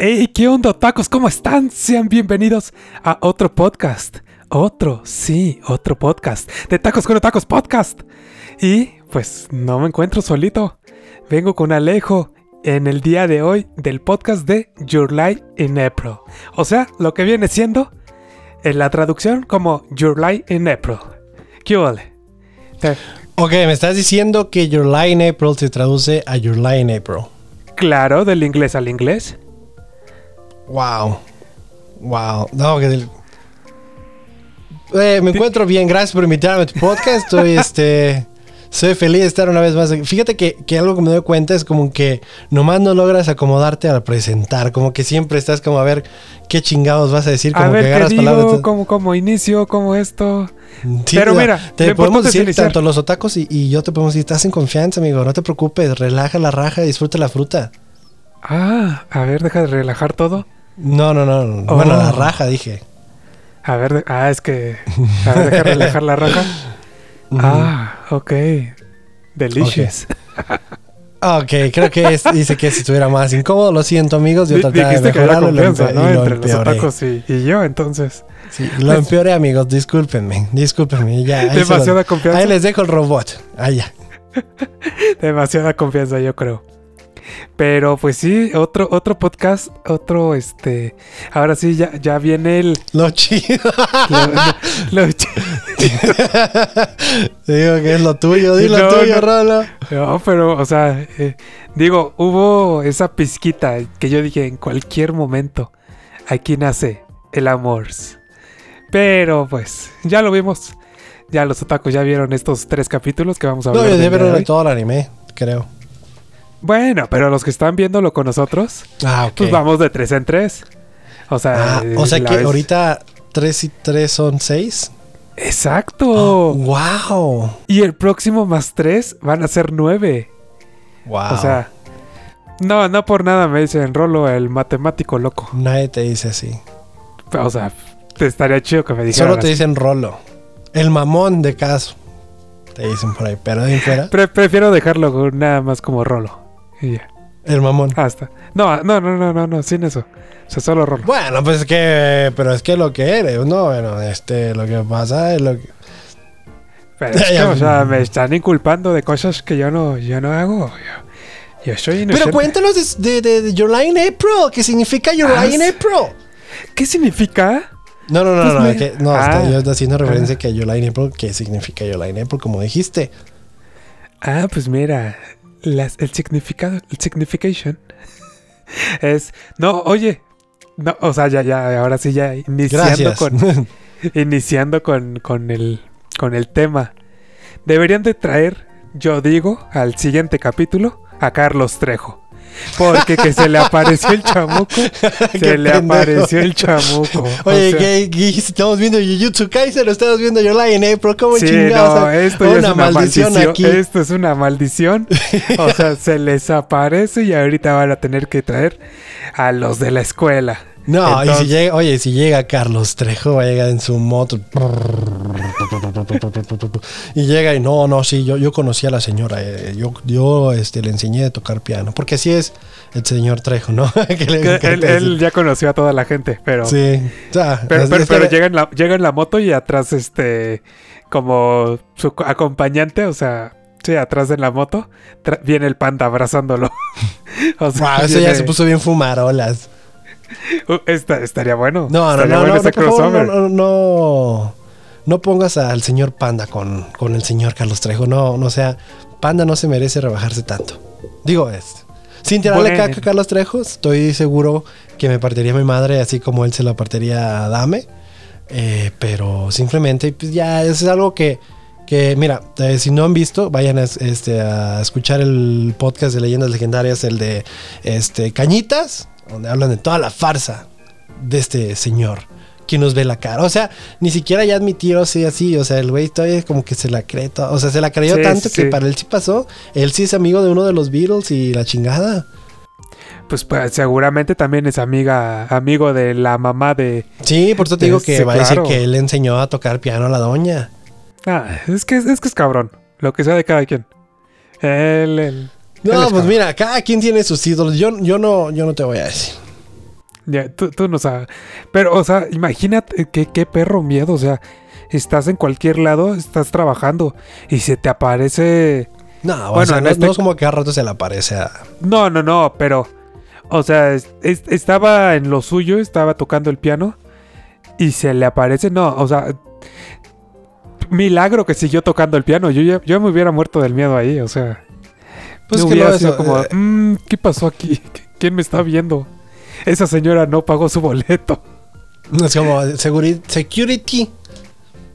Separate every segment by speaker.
Speaker 1: Hey, ¿qué onda, tacos? ¿Cómo están? Sean bienvenidos a otro podcast. Otro, sí, otro podcast. De Tacos con Tacos Podcast. Y pues no me encuentro solito. Vengo con Alejo en el día de hoy del podcast de Your Life in April. O sea, lo que viene siendo en la traducción como Your Life in April. ¿Qué vale?
Speaker 2: Ok, me estás diciendo que Your Life in April se traduce a Your Life in April.
Speaker 1: Claro, del inglés al inglés.
Speaker 2: Wow. Wow. No, que del... Eh, me encuentro bien, gracias por invitarme a tu podcast. Estoy este. Soy feliz de estar una vez más. Fíjate que, que, algo que me doy cuenta es como que nomás no logras acomodarte al presentar. Como que siempre estás como a ver qué chingados vas a decir. Como
Speaker 1: a ver,
Speaker 2: que
Speaker 1: agarras palabras. Como, como inicio, como esto.
Speaker 2: Sí, Pero mira, te podemos decir iniciar. tanto los otacos y, y, yo te podemos decir, estás en confianza, amigo. No te preocupes, relaja la raja, disfruta la fruta.
Speaker 1: Ah, a ver, deja de relajar todo.
Speaker 2: No, no, no. Oh. Bueno, la raja, dije.
Speaker 1: A ver, ah, es que. A ver, deja relajar la raja. Ah, ok. Delicious.
Speaker 2: Okay. ok, creo que es, dice que si estuviera más incómodo, lo siento amigos, yo trataba de mejorarlo
Speaker 1: y lo, empe ¿no? y lo Entre los tacos y, y, yo, entonces.
Speaker 2: Sí, lo empeoré amigos, discúlpenme, discúlpenme, ya. Ahí
Speaker 1: Demasiada confianza.
Speaker 2: Ahí les dejo el robot, allá.
Speaker 1: Demasiada confianza, yo creo. Pero pues sí, otro, otro podcast, otro, este, ahora sí ya, ya viene el...
Speaker 2: Lo chido. Lo, lo, lo chido. digo que es lo tuyo, di lo no, tuyo,
Speaker 1: no,
Speaker 2: Rolo.
Speaker 1: No, pero, o sea, eh, digo, hubo esa pizquita que yo dije en cualquier momento, aquí nace el amor. Pero pues, ya lo vimos. Ya los otakus ya vieron estos tres capítulos que vamos a ver.
Speaker 2: No, yo de ver todo el anime, creo.
Speaker 1: Bueno, pero los que están viéndolo con nosotros,
Speaker 2: ah, okay.
Speaker 1: pues vamos de tres en tres. O sea,
Speaker 2: ah, o sea que vez... ahorita tres y tres son seis.
Speaker 1: Exacto.
Speaker 2: Oh, wow.
Speaker 1: Y el próximo más tres van a ser nueve.
Speaker 2: Wow.
Speaker 1: O sea, no, no por nada me dicen Rolo el matemático loco.
Speaker 2: Nadie te dice así.
Speaker 1: O sea, te estaría chido que me dijeran.
Speaker 2: Solo te dicen Rolo. El mamón de caso. Te dicen por ahí, pero de fuera.
Speaker 1: Pre prefiero dejarlo nada más como Rolo. Y ya.
Speaker 2: El mamón.
Speaker 1: Hasta. No, no, no, no, no, no, sin eso. O sea, solo rolo.
Speaker 2: Bueno, pues es que. Pero es que lo que eres, no, bueno, este, lo que pasa es lo que.
Speaker 1: Pero es que, o sea, me están inculpando de cosas que yo no, yo no hago. Yo, yo soy inocente.
Speaker 2: Pero cuéntanos de, de, de Your Line April. ¿Qué significa Your
Speaker 1: Ah,
Speaker 2: Line April?
Speaker 1: ¿Qué significa?
Speaker 2: No, no, no,
Speaker 1: Pues
Speaker 2: no.
Speaker 1: me-
Speaker 2: que- no,
Speaker 1: Ah.
Speaker 2: yo estoy haciendo referencia que Your Line April. ¿Qué significa Your Line April? Como dijiste.
Speaker 1: Ah, pues mira, las, el significado, el signification es, no, oye, no, o sea, ya, ya, ahora sí ya iniciando
Speaker 2: Gracias.
Speaker 1: con, iniciando con, con el, con el tema. Deberían de traer, yo digo, al siguiente capítulo a Carlos Trejo. Porque que se le apareció el chamuco, se le
Speaker 2: pendejo.
Speaker 1: apareció el chamuco. O
Speaker 2: Oye. Estamos viendo Jujutsu Kaisen o estamos viendo Your Line April. ¿Cómo
Speaker 1: Sí,
Speaker 2: chingados?
Speaker 1: no, esto es una maldición,
Speaker 2: aquí.
Speaker 1: Esto es una maldición. O sea, se les aparece y ahorita van a tener que traer a los de la escuela.
Speaker 2: No,
Speaker 1: Entonces-
Speaker 2: y si llega, oye, si llega Carlos Trejo, va a llegar en su moto. Y llega y no, no, sí, yo, yo conocí a la señora. eh, yo yo este, le enseñé a tocar piano. Porque así es el señor Trejo, ¿no? que le
Speaker 1: él, ya conoció a toda la gente, pero.
Speaker 2: Sí. O sea,
Speaker 1: Pero,
Speaker 2: es-
Speaker 1: pero,
Speaker 2: es
Speaker 1: pero llega, en la, llega en la moto y atrás, este. Como su co- acompañante, o sea. Sí, atrás de la moto viene el panda abrazándolo. o sea,
Speaker 2: Wow, eso ya se puso bien fumarolas.
Speaker 1: Esta- estaría bueno.
Speaker 2: No, no, no,
Speaker 1: bueno
Speaker 2: no, no, por favor,
Speaker 1: crossover.
Speaker 2: no, no, no, no pongas al señor Panda con, con el señor Carlos Trejo. No, no, o sea, Panda no se merece rebajarse tanto. Digo es. Sin tirarle
Speaker 1: Bueno.
Speaker 2: caca a Carlos Trejo, estoy seguro que me partiría mi madre así como él se la partiría a Dame. Eh, pero simplemente, pues ya, eso es algo que, que mira, eh, si no han visto, vayan a, este, a escuchar el podcast de Leyendas Legendarias, el de este, Cañitas, donde hablan de toda la farsa de este señor que nos ve la cara. O sea, ni siquiera ya admitió así, así. O sea, el güey todavía como que se la cree. to- O sea, se la creyó
Speaker 1: Sí,
Speaker 2: tanto
Speaker 1: sí,
Speaker 2: que
Speaker 1: sí.
Speaker 2: para él sí pasó. Él sí es amigo de uno de los Beatles y la chingada.
Speaker 1: Pues, pues, seguramente también es amiga, amigo de la mamá de.
Speaker 2: Sí, por eso te digo
Speaker 1: Sí,
Speaker 2: que va a decir que él enseñó a tocar piano a la doña.
Speaker 1: Ah, es que es que es cabrón. Lo que sea de cada quien. Él- Él
Speaker 2: No,
Speaker 1: es
Speaker 2: pues mira, cada quien tiene sus ídolos. Yo, yo no, yo no te voy a decir.
Speaker 1: Ya, tú, tú no sabes. Pero, o sea, imagínate qué, qué perro miedo. O sea, estás en cualquier lado, estás trabajando y se te aparece.
Speaker 2: No, o
Speaker 1: Bueno,
Speaker 2: sea,
Speaker 1: en
Speaker 2: no,
Speaker 1: este-
Speaker 2: no es como que a rato se le aparece a...
Speaker 1: No, no, no, pero. O sea, es- es- estaba en lo suyo, estaba tocando el piano y se le aparece. No, o sea. Milagro que siguió tocando el piano. Yo, ya- yo me hubiera muerto del miedo ahí, o sea.
Speaker 2: Pues
Speaker 1: no
Speaker 2: que
Speaker 1: hubiera sido
Speaker 2: eso,
Speaker 1: como,
Speaker 2: eh,
Speaker 1: "Mm, ¿qué pasó aquí? ¿Quién me está viendo? Esa señora no pagó su boleto.
Speaker 2: Es como security.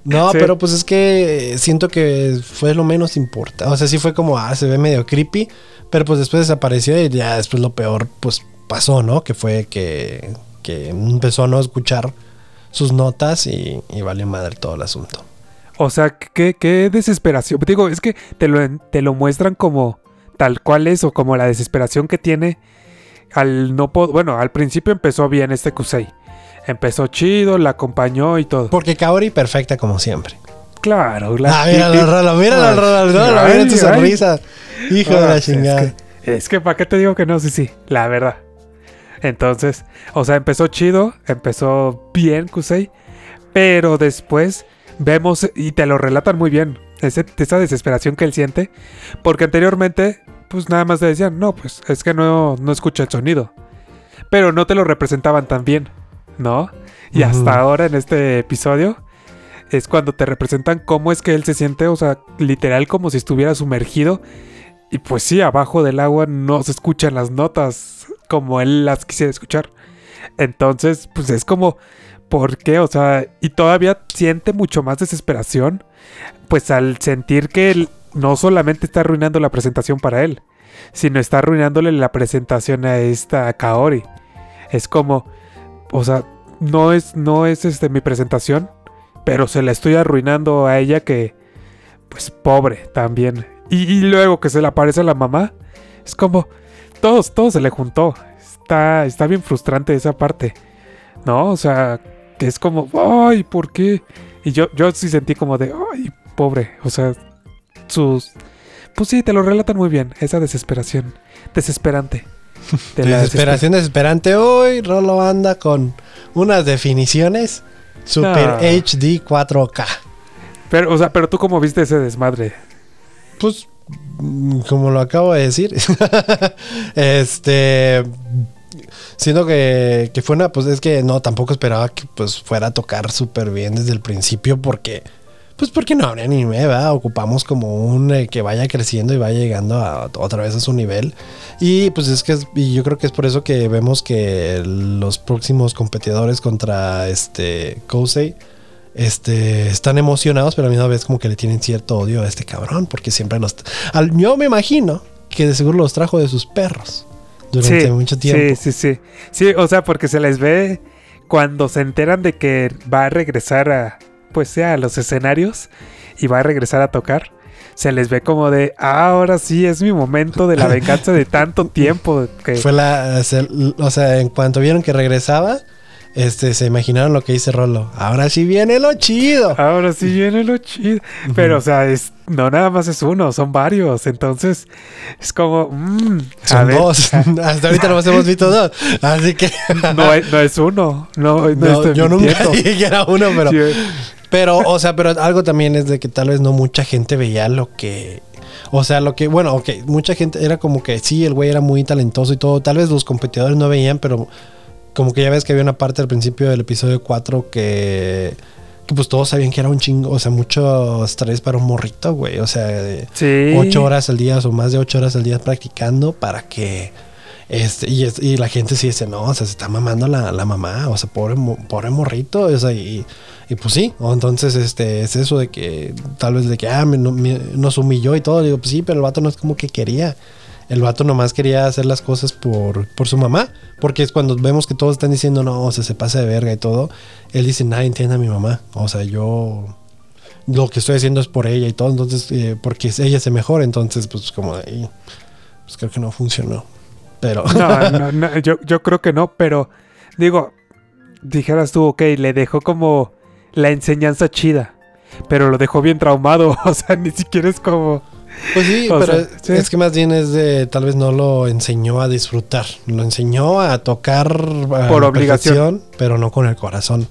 Speaker 2: No,
Speaker 1: Sí.
Speaker 2: pero pues es que siento que fue lo menos importante. O sea, sí fue como, ah, se ve medio creepy. Pero pues después desapareció y ya después lo peor pues pasó, ¿no? Que fue que, que empezó a no escuchar sus notas y, y valió madre todo el asunto.
Speaker 1: O sea, qué, qué desesperación. Digo, es que te lo, te lo muestran como tal cual es o como la desesperación que tiene al no po- Bueno, al principio empezó bien este Kusei. Empezó chido, la acompañó y todo.
Speaker 2: Porque Kaori perfecta como siempre.
Speaker 1: Claro, la-
Speaker 2: ah, míralo,
Speaker 1: Ay,
Speaker 2: Rolo, no,
Speaker 1: ay,
Speaker 2: mira tu sonrisa. Hijo de
Speaker 1: Ah,
Speaker 2: la
Speaker 1: es
Speaker 2: chingada.
Speaker 1: que- Es que, ¿para qué te digo que no? Sí, sí, la verdad. Entonces, o sea, empezó chido, empezó bien Kusei, pero después vemos, y te lo relatan muy bien, ese- esa desesperación que él siente, porque anteriormente, pues nada más te decían, no, pues es que no, no escucha el sonido, pero no te lo representaban tan bien, ¿no? Y hasta ahora en este episodio es cuando te representan cómo es que él se siente, o sea, literal como si estuviera sumergido y pues sí, abajo del agua no se escuchan las notas como él las quisiera escuchar. Entonces, pues es como, ¿por qué? O sea, y todavía siente mucho más desesperación, pues al sentir que él no solamente está arruinando la presentación para él, sino está arruinándole la presentación a esta Kaori. Es como, o sea, no es, no es este, mi presentación, pero se la estoy arruinando a ella que, pues pobre también. Y, luego que se le aparece a la mamá, es como, todos, todo se le juntó. Está, está bien frustrante esa parte, ¿no? O sea, que es como, ay, ¿por qué? Y yo, yo sí sentí como de, ay, pobre, o sea, sus... Pues sí, te lo relatan muy bien, esa desesperación, desesperante. de
Speaker 2: Desesperación desesperante. Hoy Rolo anda con unas definiciones Super
Speaker 1: No.
Speaker 2: HD 4K.
Speaker 1: Pero, o sea, pero tú cómo viste ese desmadre.
Speaker 2: Pues, mm, como lo acabo de decir, este. Siento que, que fue una, pues es que no, tampoco esperaba que pues fuera a tocar súper bien desde el principio porque, pues porque no habría anime, ¿verdad? Ocupamos como un eh, que vaya creciendo y vaya llegando a, otra vez a su nivel. Y pues es que, es- y yo creo que es por eso que vemos que los próximos competidores contra este Kosei, este, están emocionados, pero a la misma vez como que le tienen cierto odio a este cabrón, porque siempre los... al- yo me imagino que de seguro los trajo de sus perros durante
Speaker 1: Sí,
Speaker 2: mucho tiempo.
Speaker 1: Sí, sí, sí. Sí, o sea, porque se les ve cuando se enteran de que va a regresar a, pues sea, a los escenarios y va a regresar a tocar. Se les ve como de, "Ah, ahora sí es mi momento de la venganza de tanto tiempo. Que,
Speaker 2: Fue la... se- o sea, en cuanto vieron que regresaba, este, se imaginaron lo que dice Rolo. Ahora sí viene lo chido.
Speaker 1: ahora sí viene lo chido. Pero, o sea, es, no nada más es uno, son varios. Entonces, es como, mm, a
Speaker 2: Son
Speaker 1: ver,
Speaker 2: dos. Hasta ahorita nomás hemos visto dos. Así que...
Speaker 1: No, es, no es uno. No, no,
Speaker 2: No,
Speaker 1: estoy
Speaker 2: yo nunca dije que era uno, pero...
Speaker 1: Sí,
Speaker 2: Pero, o sea, pero algo también es de que tal vez no mucha gente veía lo que. O sea, lo que, bueno, ok, mucha gente era como que sí, el güey era muy talentoso y todo. Tal vez los competidores no veían, pero como que ya ves que había una parte al principio del episodio 4 que, que pues todos sabían que era un chingo, o sea, mucho estrés para un morrito, güey. O sea, de
Speaker 1: Sí.
Speaker 2: ocho horas al día o más de ocho horas al día practicando para que. Este, y, y la gente sí dice, no, o sea, se está mamando la, la mamá, o sea, pobre, pobre morrito, o sea, y, y pues sí, o entonces este, es eso de que tal vez de que, ah, me- nos humilló y todo, digo, pues sí, pero el vato no es como que quería, el vato nomás quería hacer las cosas por, por su mamá, porque es cuando vemos que todos están diciendo, no, o sea, se pasa de verga y todo, él dice, nadie entiende a mi mamá, o sea, yo lo que estoy haciendo es por ella y todo, entonces, eh, porque ella se mejora, entonces, pues como ahí, pues creo que no funcionó. Pero,
Speaker 1: No, no, no, yo, yo creo que no, pero digo, dijeras tú, ok, le dejó como la enseñanza chida, pero lo dejó bien traumado, o sea, ni siquiera es como...
Speaker 2: Pues sí,
Speaker 1: O
Speaker 2: pero
Speaker 1: sea, sí.
Speaker 2: es que más bien es de, tal vez no lo enseñó a disfrutar, lo enseñó a tocar a
Speaker 1: Por obligación.
Speaker 2: pero no con el corazón.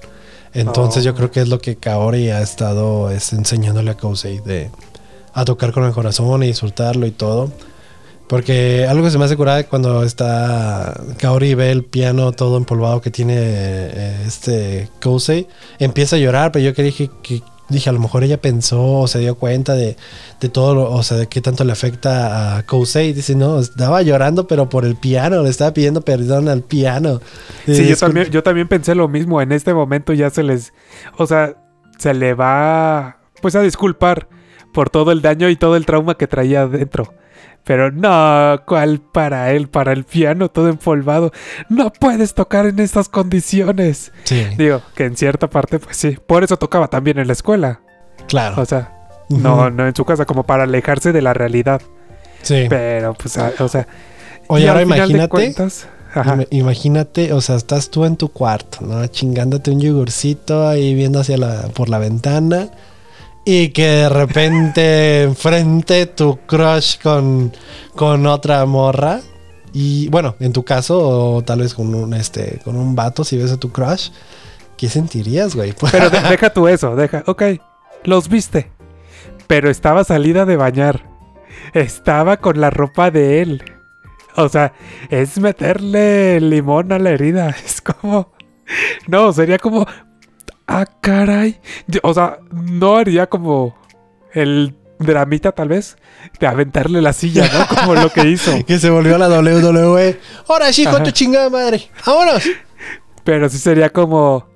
Speaker 2: Entonces
Speaker 1: Oh.
Speaker 2: yo creo que es lo que Kaori ha estado es, enseñándole a Kousei de a tocar con el corazón y disfrutarlo y todo. Porque algo que se me hace curada cuando está Kaori ve el piano todo empolvado que tiene eh, este Kousei, empieza a llorar, pero yo que dije que dije a lo mejor ella pensó o se dio cuenta de, de todo, lo- o sea, de qué tanto le afecta a Kousei. Dice, no, estaba llorando, pero por el piano, le estaba pidiendo perdón al piano.
Speaker 1: Sí,
Speaker 2: Y
Speaker 1: yo también, yo también pensé lo mismo. En este momento ya se les. O sea, se le va. Pues a disculpar por todo el daño y todo el trauma que traía adentro. Pero no, ¿cuál para él? Para el piano todo empolvado. No puedes tocar en estas condiciones.
Speaker 2: Sí,
Speaker 1: Digo, que en cierta parte, pues sí. Por eso tocaba también en la escuela.
Speaker 2: claro.
Speaker 1: O sea, no, no en su casa, como para alejarse de la realidad.
Speaker 2: Sí.
Speaker 1: Pero, pues, a- o sea.
Speaker 2: Oye, ahora imagínate.
Speaker 1: cuentas-
Speaker 2: Imagínate, o sea, estás tú en tu cuarto, ¿no? Chingándote un yogurcito ahí viendo hacia la, por la ventana. Y que de repente enfrente tu crush con, con otra morra. Y bueno, en tu caso, o tal vez con un este, con un vato, si ves a tu crush, ¿qué sentirías, güey?
Speaker 1: Pero de- deja tú eso, deja. Ok, los viste. Pero estaba salida de bañar. Estaba con la ropa de él. O sea, es meterle limón a la herida. Es como. No, sería como. Ah, caray. Yo- O sea, no haría como el dramita, tal vez, de aventarle la silla, ¿no? Como lo que hizo.
Speaker 2: que se volvió a la WWE. Ahora sí, con tu chingada madre. ¡Vámonos!
Speaker 1: Pero sí sería como.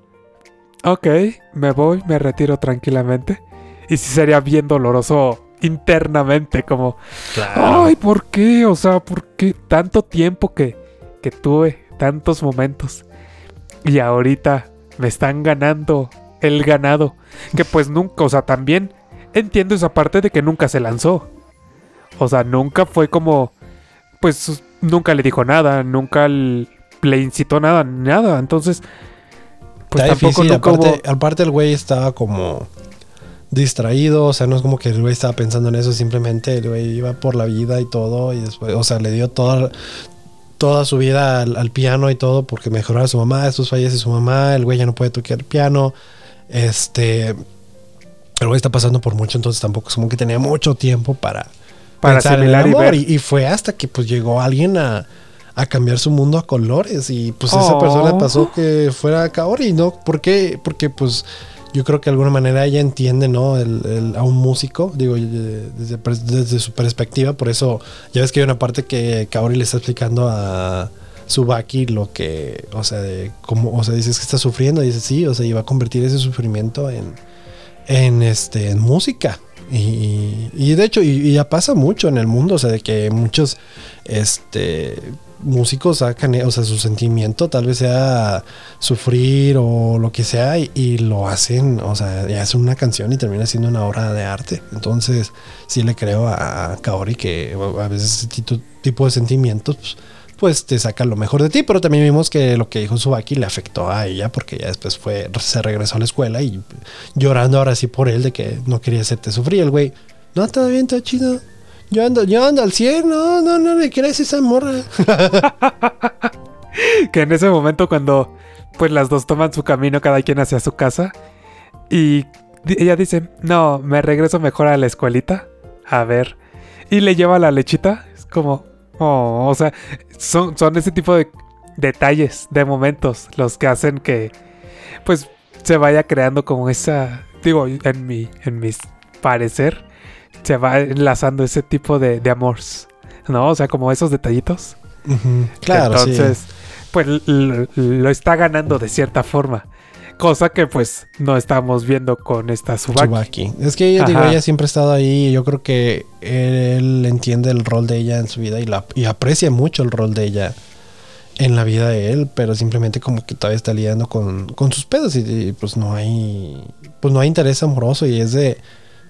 Speaker 1: Ok, me voy, me retiro tranquilamente. Y sí sería bien doloroso internamente, como. Ay, ¿por qué? O sea, ¿por qué tanto tiempo que, que tuve? Tantos momentos. Y ahorita me están ganando el ganado. Que pues nunca, o sea, también entiendo esa parte de que nunca se lanzó. O sea, nunca fue como. Pues nunca le dijo nada, nunca le incitó nada, nada. Entonces, pues
Speaker 2: Está
Speaker 1: tampoco
Speaker 2: difícil,
Speaker 1: nunca
Speaker 2: aparte,
Speaker 1: hubo.
Speaker 2: aparte el güey estaba como distraído, o sea, no es como que el güey estaba pensando en eso, simplemente el güey iba por la vida y todo, y después, o sea, le dio toda, toda su vida al, al piano y todo porque mejoraba a su mamá, después fallece su mamá, el güey ya no puede tocar el piano, este, el güey está pasando por mucho, entonces tampoco es como que tenía mucho tiempo para,
Speaker 1: Para
Speaker 2: pensar en el
Speaker 1: y
Speaker 2: amor, y, y fue hasta que pues llegó alguien a, a cambiar su mundo a colores y pues esa
Speaker 1: Oh.
Speaker 2: persona pasó que fuera Kaori, ¿no? ¿Por qué? Porque pues yo creo que de alguna manera ella entiende, ¿no? El, a un músico, digo, eh, desde, desde su perspectiva, por eso ya ves que hay una parte que Kaori le está explicando a Subaki lo que, o sea, de cómo, o sea, dices que está sufriendo, y dice sí, o sea, iba a convertir ese sufrimiento en, en este, en música. Y, y- y de hecho, y, y ya pasa mucho en el mundo, o sea, de que muchos este músicos sacan, eh, o sea, su sentimiento tal vez sea sufrir o lo que sea, y, lo hacen, o sea, ya hacen una canción y termina siendo una obra de arte. Entonces, sí le creo a, Kaori que a veces ese tipo de sentimientos, pues, pues te saca lo mejor de ti, pero también vimos que lo que dijo Subaki le afectó a ella porque ya después fue, se regresó a la escuela y llorando ahora sí por él de que no quería hacerte sufrir el güey. No, todo bien, todo chido. Yo ando, yo ando al 100, no, no, no le quieres esa morra.
Speaker 1: que en ese momento cuando pues las dos toman su camino cada quien hacia su casa y ella dice, no, me regreso mejor a la escuelita, a ver, y le lleva la lechita, es como, oh, o sea, son, son ese tipo de detalles, de momentos, los que hacen que pues se vaya creando como esa, digo, en mi, en mi parecer, se va enlazando ese tipo de, de amores, ¿no? O sea, como esos detallitos.
Speaker 2: Claro,
Speaker 1: Entonces,
Speaker 2: sí.
Speaker 1: pues lo está ganando de cierta forma. Cosa que pues no estamos viendo con esta Subaki.
Speaker 2: Tsubaki. Es que ella, digo, ella siempre ha estado ahí y yo creo que él entiende el rol de ella en su vida y, la, y aprecia mucho el rol de ella en la vida de él, pero simplemente como que todavía está lidiando con, con sus pedos y, y, pues no hay pues no hay interés amoroso y es de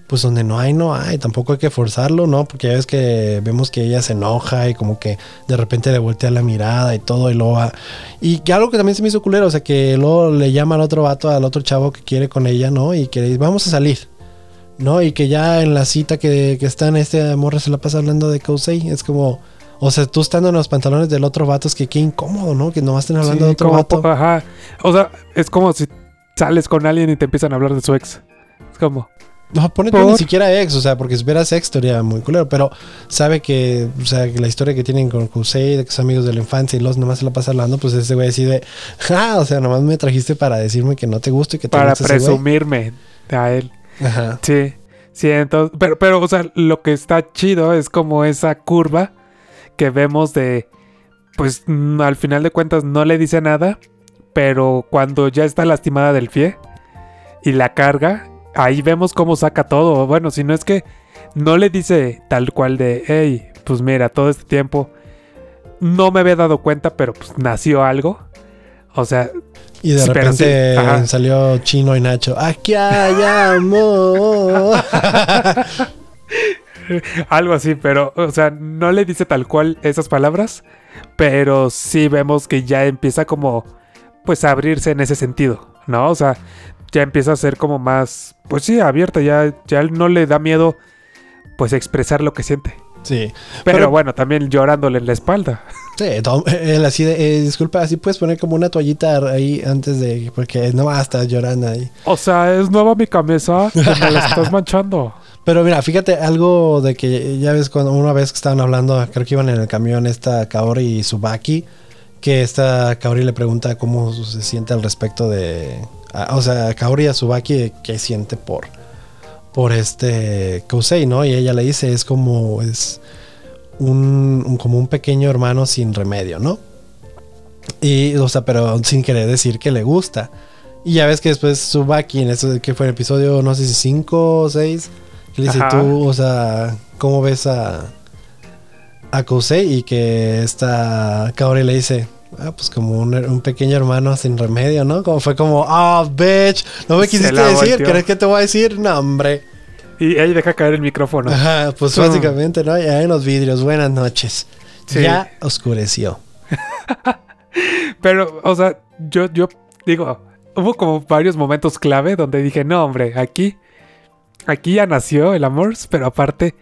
Speaker 2: pues donde no hay, no hay, tampoco hay que forzarlo, ¿no? Porque ya ves que vemos que ella se enoja y como que de repente le voltea la mirada y todo y luego va- y que algo que también se me hizo culero, o sea que luego le llama al otro vato, al otro chavo que quiere con ella, ¿no? Y que le dice, vamos a salir. ¿no? Y que ya en la cita que, que están, este morra se la pasa hablando de Kousei. Es como, o sea, tú estando en los pantalones del otro vato, es que qué incómodo, ¿no? Que nomás estén hablando
Speaker 1: Sí,
Speaker 2: de otro
Speaker 1: como
Speaker 2: vato.
Speaker 1: ajá. O sea, es como si sales con alguien y te empiezan a hablar de su ex. Es como,
Speaker 2: No, pone ni siquiera ex, o sea, porque si hubiera ex estaría muy culero, pero sabe que, o sea, que la historia que tienen con Kousei, de que son amigos de la infancia y los nomás se la pasa hablando, pues ese güey decide, ah, o sea, nomás me trajiste para decirme que no te gusta y que te
Speaker 1: para
Speaker 2: gusta ese güey".
Speaker 1: presumirme a él.
Speaker 2: Ajá.
Speaker 1: Sí, sí, entonces, pero, pero, o sea, lo que está chido es como esa curva que vemos de, pues, mm, al final de cuentas no le dice nada, pero cuando ya está lastimada del pie y la carga, ahí vemos cómo saca todo. Bueno, si no es que no le dice tal cual de, hey, pues mira, todo este tiempo no me había dado cuenta, pero pues nació algo. O sea,
Speaker 2: Y de
Speaker 1: sí,
Speaker 2: repente salió Chino y Nacho, aquí hay amor.
Speaker 1: Algo así, pero, o sea, no le dice tal cual esas palabras, pero sí vemos que ya empieza como, pues, a abrirse en ese sentido, ¿no? O sea, ya empieza a ser como más, pues sí, abierta, ya, ya no le da miedo, pues, expresar lo que siente.
Speaker 2: sí,
Speaker 1: Pero,
Speaker 2: Pero-
Speaker 1: bueno, también llorándole en la espalda.
Speaker 2: sí, todo- él así de, eh, disculpa, así puedes poner como una toallita ahí antes de, porque no va a estar llorando ahí.
Speaker 1: O sea, es nueva mi camisa, que me la estás manchando.
Speaker 2: Pero mira, fíjate algo de que ya ves cuando una vez que estaban hablando, creo que iban en el camión esta Kaori y Subaki, que esta Kaori le pregunta cómo se siente al respecto de, a- o sea, Kaori a Subaki qué siente por por este Kousei, ¿no? Y ella le dice es como es un, un- como un pequeño hermano sin remedio, ¿no? Y o sea, pero sin querer decir que le gusta. Y ya ves que después Subaki en eso que fue el episodio no sé si 5 o 6 que le dice
Speaker 1: Ajá.
Speaker 2: tú, o sea, ¿cómo ves a a Kousei? Y que esta Kaori le dice, ah, pues como un, un pequeño hermano sin remedio, ¿no? Como fue como, ah, bitch, no me quisiste decir. ¿crees que te voy a decir? No, hombre.
Speaker 1: Y ahí deja caer el micrófono.
Speaker 2: Ajá, pues básicamente, ¿no? Ya en los vidrios, buenas noches.
Speaker 1: Sí.
Speaker 2: Ya oscureció.
Speaker 1: Pero, o sea, yo, yo digo, hubo como varios momentos clave donde dije, no, hombre, aquí, aquí ya nació el amor, pero aparte,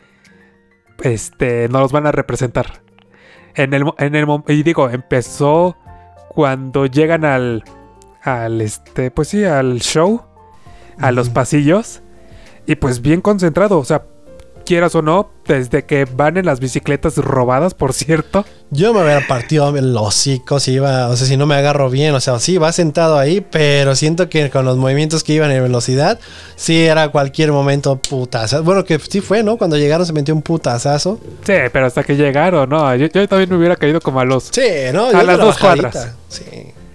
Speaker 1: este, no los van a representar. En el, en el, y digo, empezó cuando llegan al, al, este, pues sí, al show, a los pasillos, y pues bien concentrado, o sea, quieras o no, desde que van en las bicicletas robadas, por cierto.
Speaker 2: Yo me hubiera partido el hocico si iba, o sea, si no me agarro bien, o sea, sí, va sentado ahí, pero siento que con los movimientos que iban en velocidad, sí era cualquier momento putazo. Bueno, que sí fue, ¿no? Cuando llegaron se metió un putazazo.
Speaker 1: Sí, pero hasta que llegaron, no, yo, yo también me hubiera caído como a los...
Speaker 2: Sí, ¿no?
Speaker 1: A
Speaker 2: Yo
Speaker 1: las
Speaker 2: la
Speaker 1: dos cuadras.
Speaker 2: Sí,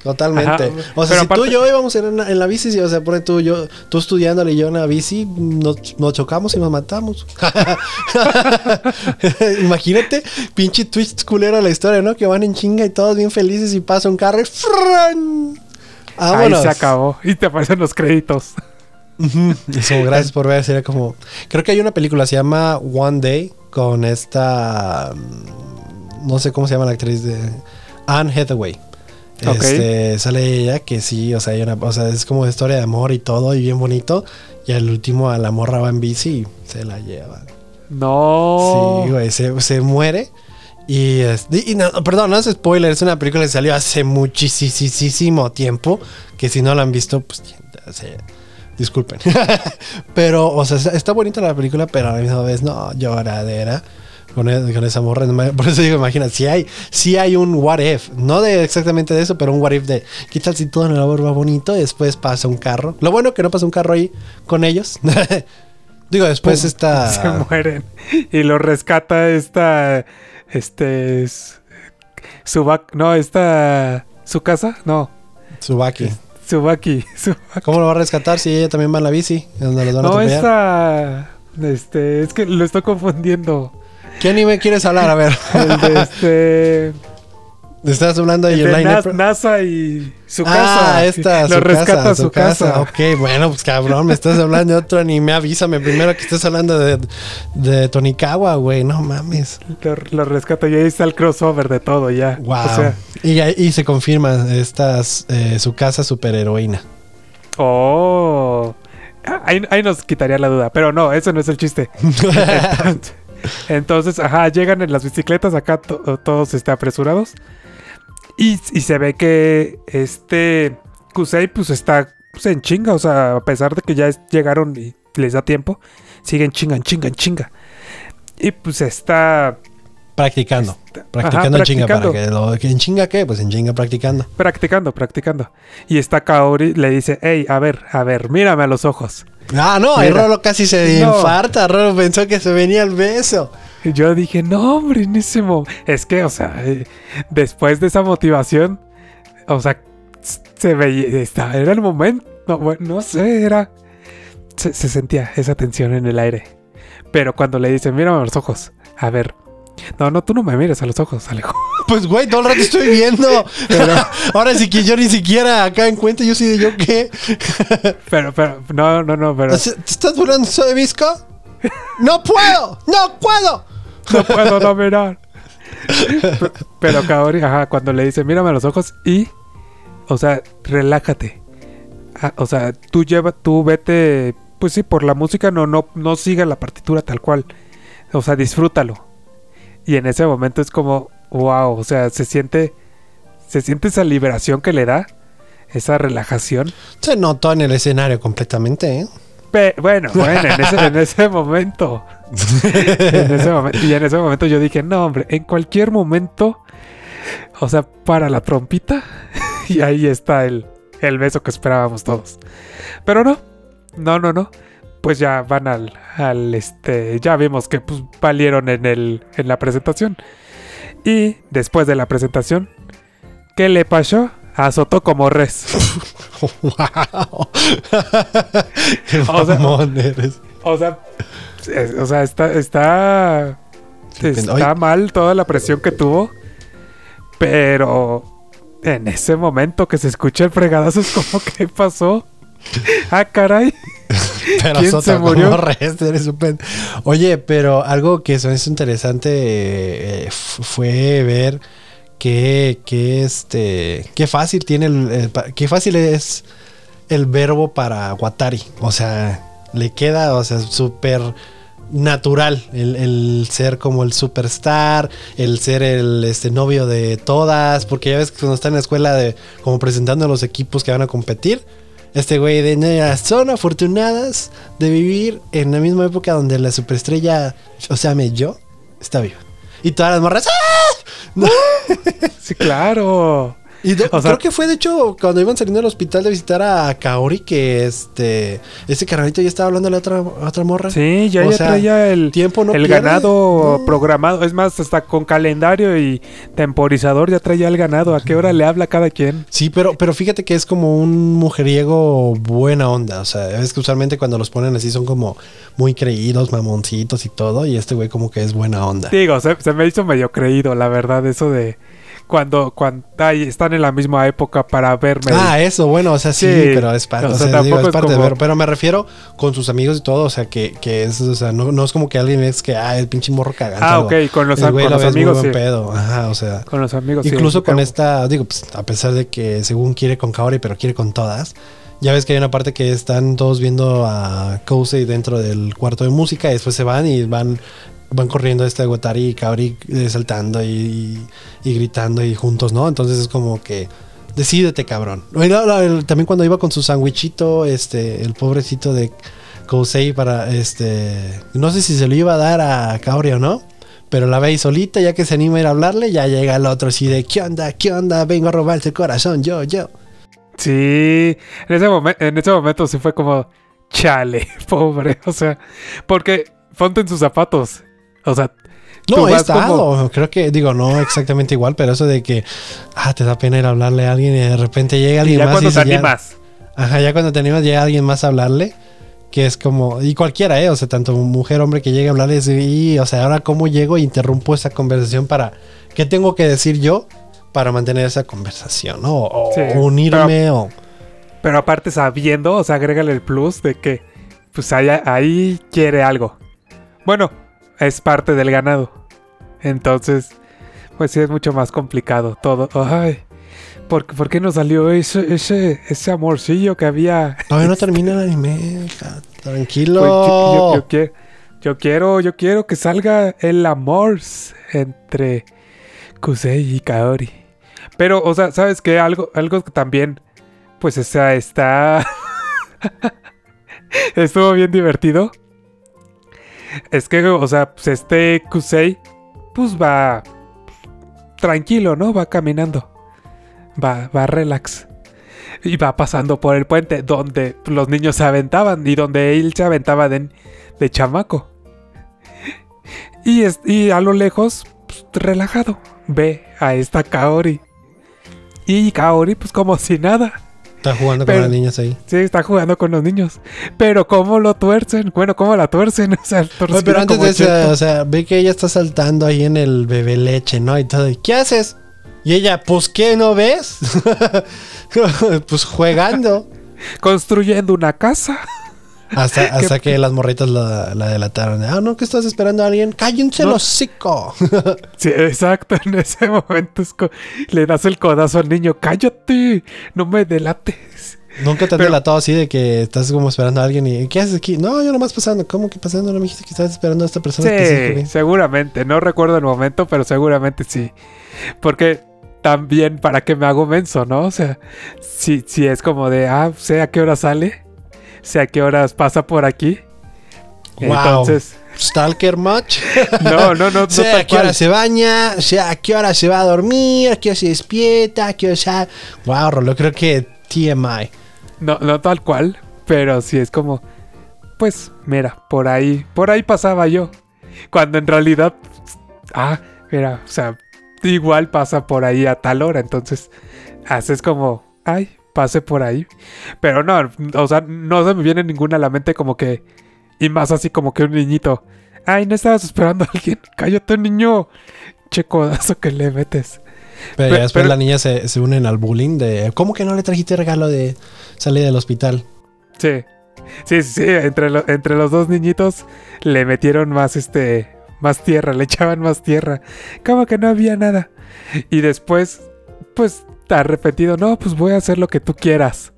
Speaker 2: totalmente.
Speaker 1: Ajá,
Speaker 2: O sea,
Speaker 1: pero
Speaker 2: si tú y yo íbamos en, en la bici, o sea, pone tú, yo, tú estudiándole y yo en la bici, nos, nos chocamos y nos matamos. Imagínate, pinche twist culera la historia, ¿no? Que van en chinga y todos bien felices y pasa un carro y ¡fran!
Speaker 1: Ahí se acabó. Y te aparecen los créditos.
Speaker 2: Eso, gracias por ver. Sería como. Creo que hay una película, se llama One Day, con esta. mm, No sé cómo se llama la actriz de. Anne Hathaway.
Speaker 1: Ok.
Speaker 2: Este, sale ella que sí, o sea, hay una, o sea, es como historia de amor y todo, y bien bonito. Y al último a la morra va en bici y se la lleva.
Speaker 1: No.
Speaker 2: Sí, güey, se, se muere. Y, es- y- y no, perdón, no es spoiler, es una película que salió hace muchísimo tiempo. Que si no la han visto, pues ya se- disculpen. pero, o sea, está- está bonita la película, pero a la misma vez, no, lloradera. Con, e- con esa morra. Por eso digo, imagina, si hay, si hay un what if, no de exactamente de eso, pero un what if de qué tal si todo en el amor va bonito y después pasa un carro. Lo bueno que no pasa un carro ahí con ellos. digo, después
Speaker 1: Pum,
Speaker 2: está.
Speaker 1: Se mueren. Y lo rescata esta. Este. es- Subak. No, esta. ¿Su casa? No.
Speaker 2: Subaki.
Speaker 1: Subaki. Subaki.
Speaker 2: ¿Cómo lo va a rescatar si ella también va en la bici? Donde los van a
Speaker 1: No, esta. Este. Es que lo estoy confundiendo.
Speaker 2: ¿Qué anime quieres hablar? A ver.
Speaker 1: El de este.
Speaker 2: Estás hablando de
Speaker 1: de? NASA y su
Speaker 2: Ah,
Speaker 1: casa.
Speaker 2: esta,
Speaker 1: Lo
Speaker 2: su
Speaker 1: rescata
Speaker 2: casa,
Speaker 1: su casa.
Speaker 2: Ok, bueno, pues cabrón, me estás hablando de otro anime. Avísame primero que estás hablando de, de Tonikawa, güey. No mames.
Speaker 1: Lo, lo rescata y ahí está el crossover de todo ya.
Speaker 2: Wow.
Speaker 1: O sea,
Speaker 2: y, ahí- se confirma, estas, eh, su casa superheroína.
Speaker 1: oh. Ahí, ahí nos quitaría la duda, pero no, eso no es el chiste. Entonces, ajá, llegan en las bicicletas acá to- todos este, apresurados. Y, y se ve que este Kusei pues está pues, en chinga, o sea, a pesar de que ya es- llegaron y les da tiempo, siguen chinga, en chinga. Y pues está
Speaker 2: Practicando.
Speaker 1: Está-
Speaker 2: Practicando
Speaker 1: ajá,
Speaker 2: en chinga. Para que lo, ¿En chinga qué? Pues en chinga practicando.
Speaker 1: practicando, practicando. Y está Kaori, le dice, hey, a ver, a ver, mírame a los ojos.
Speaker 2: Ah, no,
Speaker 1: Mira.
Speaker 2: Rolo casi se
Speaker 1: No.
Speaker 2: infarta. Rolo pensó que se venía el beso.
Speaker 1: Yo dije, no, hombre, en ese momento. Es que, o sea, eh, después de esa motivación, o sea, se veía, era el momento, no, bueno, no sé, era. Se, se sentía esa tensión en el aire. Pero cuando le dicen, mírame a los ojos, a ver. No, no, tú no me mires a los ojos, Alejo.
Speaker 2: Pues, güey, todo el rato estoy viendo. Pero ahora sí que yo ni siquiera acá en cuenta, yo sí de yo qué.
Speaker 1: Pero, pero, no, no, no, pero.
Speaker 2: ¿Te estás burlando de Visco? ¡No puedo! ¡No puedo!
Speaker 1: No puedo no mirar. P- Pero Kaori, ajá, cuando le dice, mírame a los ojos y, o sea, relájate. Ah, o sea, tú lleva, tú vete, pues sí, por la música no, no, no siga la partitura tal cual. O sea, disfrútalo. Y en ese momento es como, wow, o sea, se siente, se siente esa liberación que le da, esa relajación.
Speaker 2: Se notó en el escenario completamente, ¿eh?
Speaker 1: Pe- bueno, bueno, en ese, en ese momento. En ese momen- y en ese momento yo dije, no, hombre, en cualquier momento, o sea, para la trompita, y ahí está el, el beso que esperábamos todos. Pero no, no, no, no. Pues ya van al, al este, ya vimos que pues valieron en el, en la presentación. Y después de la presentación, ¿qué le pasó? Azotó como res.
Speaker 2: ¡Wow! ¡Qué
Speaker 1: O sea-
Speaker 2: eres!
Speaker 1: O sea, es- o sea, está, está, está mal toda la presión que tuvo, pero en ese momento que se escucha el fregadazo es como, ¿qué pasó? Ah, caray.
Speaker 2: Pero
Speaker 1: ¿Quién
Speaker 2: Soto
Speaker 1: se murió?
Speaker 2: res, eres un pen- Oye, pero algo que es interesante eh, fue ver que, que este qué fácil tiene el, el qué fácil es el verbo para Watari. O sea, le queda, o sea, súper natural el, el ser como el superstar, el ser el este novio de todas, porque ya ves que cuando está en la escuela de como presentando a los equipos que van a competir, este güey de "No, son afortunadas de vivir en la misma época donde la superestrella, o sea, me yo, está viva. Y todas las morras, ¡ah! No.
Speaker 1: Sí, claro.
Speaker 2: Y de-
Speaker 1: O sea-
Speaker 2: creo que fue de hecho cuando iban saliendo del hospital de visitar a Kaori que este ese carnalito ya estaba hablando a la otra, a otra morra.
Speaker 1: Sí, ya,
Speaker 2: O
Speaker 1: ya
Speaker 2: sea,
Speaker 1: traía el,
Speaker 2: tiempo no
Speaker 1: el
Speaker 2: pierde.
Speaker 1: ganado
Speaker 2: No.
Speaker 1: programado. Es más, hasta con calendario y temporizador ya traía el ganado. ¿A qué hora le habla cada quien?
Speaker 2: Sí, pero, pero fíjate que es como un mujeriego buena onda. O sea, es que usualmente cuando los ponen así son como muy creídos, mamoncitos y todo. Y este güey como que es buena onda.
Speaker 1: Digo, se, se me hizo medio creído, la verdad, eso de cuando, cuando ay, están en la misma época para verme.
Speaker 2: Ah, eso, bueno, o sea, sí,
Speaker 1: Sí,
Speaker 2: pero es, parte
Speaker 1: o
Speaker 2: o
Speaker 1: sea,
Speaker 2: digo, es
Speaker 1: es
Speaker 2: parte de ver. Pero me refiero con sus amigos y todo, o sea, que, que es, o sea, no, no es como que alguien es que, ah, el pinche morro cagante.
Speaker 1: ah, ok, con los,
Speaker 2: el güey
Speaker 1: con
Speaker 2: lo
Speaker 1: los
Speaker 2: muy
Speaker 1: amigos,
Speaker 2: buen
Speaker 1: sí.
Speaker 2: pedo. Ajá, o sea.
Speaker 1: Con los amigos, sí.
Speaker 2: Incluso con esta, digo, pues a pesar de que según quiere con Kaori, pero quiere con todas. Ya ves que hay una parte que están todos viendo a Kousei dentro del cuarto de música y después se van y van van corriendo este Watari y Kaori eh, saltando y, y gritando y juntos, ¿no? Entonces es como que decídete, cabrón. También cuando iba con su sandwichito, este, el pobrecito de Kousei para este, no sé si se lo iba a dar a Kaori o no. Pero la ve ahí solita, ya que se anima a ir a hablarle, ya llega el otro así de, ¿qué onda? ¿Qué onda? Vengo a robarte el corazón, yo, yo.
Speaker 1: Sí, en ese, momen- en ese momento sí fue como, chale, pobre. O sea, porque ponte sus zapatos. O sea,
Speaker 2: No, he estado,
Speaker 1: como-
Speaker 2: creo que, digo, no exactamente igual, pero eso de que, ah, te da pena ir a hablarle a alguien y de repente llega
Speaker 1: y
Speaker 2: alguien
Speaker 1: ya
Speaker 2: más.
Speaker 1: cuando
Speaker 2: y
Speaker 1: te
Speaker 2: ya-
Speaker 1: animas.
Speaker 2: ajá, ya cuando te animas llega alguien más a hablarle, que es como, y cualquiera, ¿eh? O sea, tanto mujer, hombre que llegue a hablarle y, y, o sea, ahora cómo llego e interrumpo esa conversación para, ¿qué tengo que decir yo para mantener esa conversación, ¿no? O,
Speaker 1: Sí,
Speaker 2: unirme o...
Speaker 1: Pero aparte sabiendo, o sea, agrégale el plus de que, pues ahí, ahí quiere algo. Bueno, es parte del ganado. Entonces, pues sí es mucho más complicado todo. Ay. ¿Por, por qué no salió ese, ese, ese amorcillo que había?
Speaker 2: Todavía no termina el anime. Tranquilo.
Speaker 1: Pues yo, yo- yo quiero, yo quiero, yo quiero que salga el amor entre Kusei y Kaori. Pero, o sea, ¿sabes qué? Algo, algo que también, pues, o sea, está... Estuvo bien divertido. Es que, o sea, pues este Kusei, pues va tranquilo, ¿no? Va caminando. Va, va relax. Y va pasando por el puente donde los niños se aventaban y donde él se aventaba de, chamaco. Y, es- y a lo lejos, pues, relajado, ve a esta Kaori. Y Kaori, pues como si nada.
Speaker 2: Está jugando
Speaker 1: Pero-
Speaker 2: con las niñas ahí.
Speaker 1: Sí, está jugando con los niños. Pero ¿cómo lo tuercen? Bueno, ¿cómo la tuercen? O sea,
Speaker 2: Oye, pero antes de eso, o sea, ve que ella está saltando ahí en el bebé leche, ¿no? Y todo. y, ¿Qué haces? Y ella, pues, ¿qué no ves? pues jugando.
Speaker 1: Construyendo una casa.
Speaker 2: Hasta, hasta que las morritas la, la delataron. Ah, no, que estás esperando a alguien. Cállense
Speaker 1: No.
Speaker 2: los hocico.
Speaker 1: Sí, exacto. En ese momento es le das el codazo al niño. ¡Cállate! No me delates.
Speaker 2: Nunca te han
Speaker 1: Pero-
Speaker 2: delatado así de que estás como esperando a alguien y ¿qué haces aquí? No, yo nomás pasando. ¿Cómo que pasando? No me dijiste que estabas esperando a esta persona.
Speaker 1: Sí,
Speaker 2: específica.
Speaker 1: seguramente. No recuerdo el momento, pero seguramente sí. Porque también para que me hago menso, ¿no? O sea, si, si es como de, ah, sé a qué hora sale, sé a qué horas pasa por aquí.
Speaker 2: Wow.
Speaker 1: Entonces,
Speaker 2: Stalker much.
Speaker 1: no, no, no, tal
Speaker 2: a qué hora se baña, sé a qué hora se va a dormir, a qué hora se despierta, a qué hora se... Wow, Rolo, creo que TMI.
Speaker 1: No, no tal cual, pero sí es como, pues, mira, por ahí, por ahí pasaba yo. Cuando en realidad, ah, mira, o sea, igual pasa por ahí a tal hora, entonces haces como, ay, pase por ahí. Pero no, o sea, no se me viene ninguna a la mente como que, y más así como que un niñito, ay, no estabas esperando a alguien, cállate niño, che codazo que le metes.
Speaker 2: Pero
Speaker 1: Pe-
Speaker 2: ya después
Speaker 1: pero-
Speaker 2: la niña se, se unen al bullying de ¿Cómo que no le trajiste regalo de salir del hospital?
Speaker 1: Sí. Sí, sí, sí, entre, lo- entre los dos niñitos le metieron más este más tierra, le echaban más tierra. Como que no había nada. Y después, pues, está repetido, no, pues voy a hacer lo que tú quieras.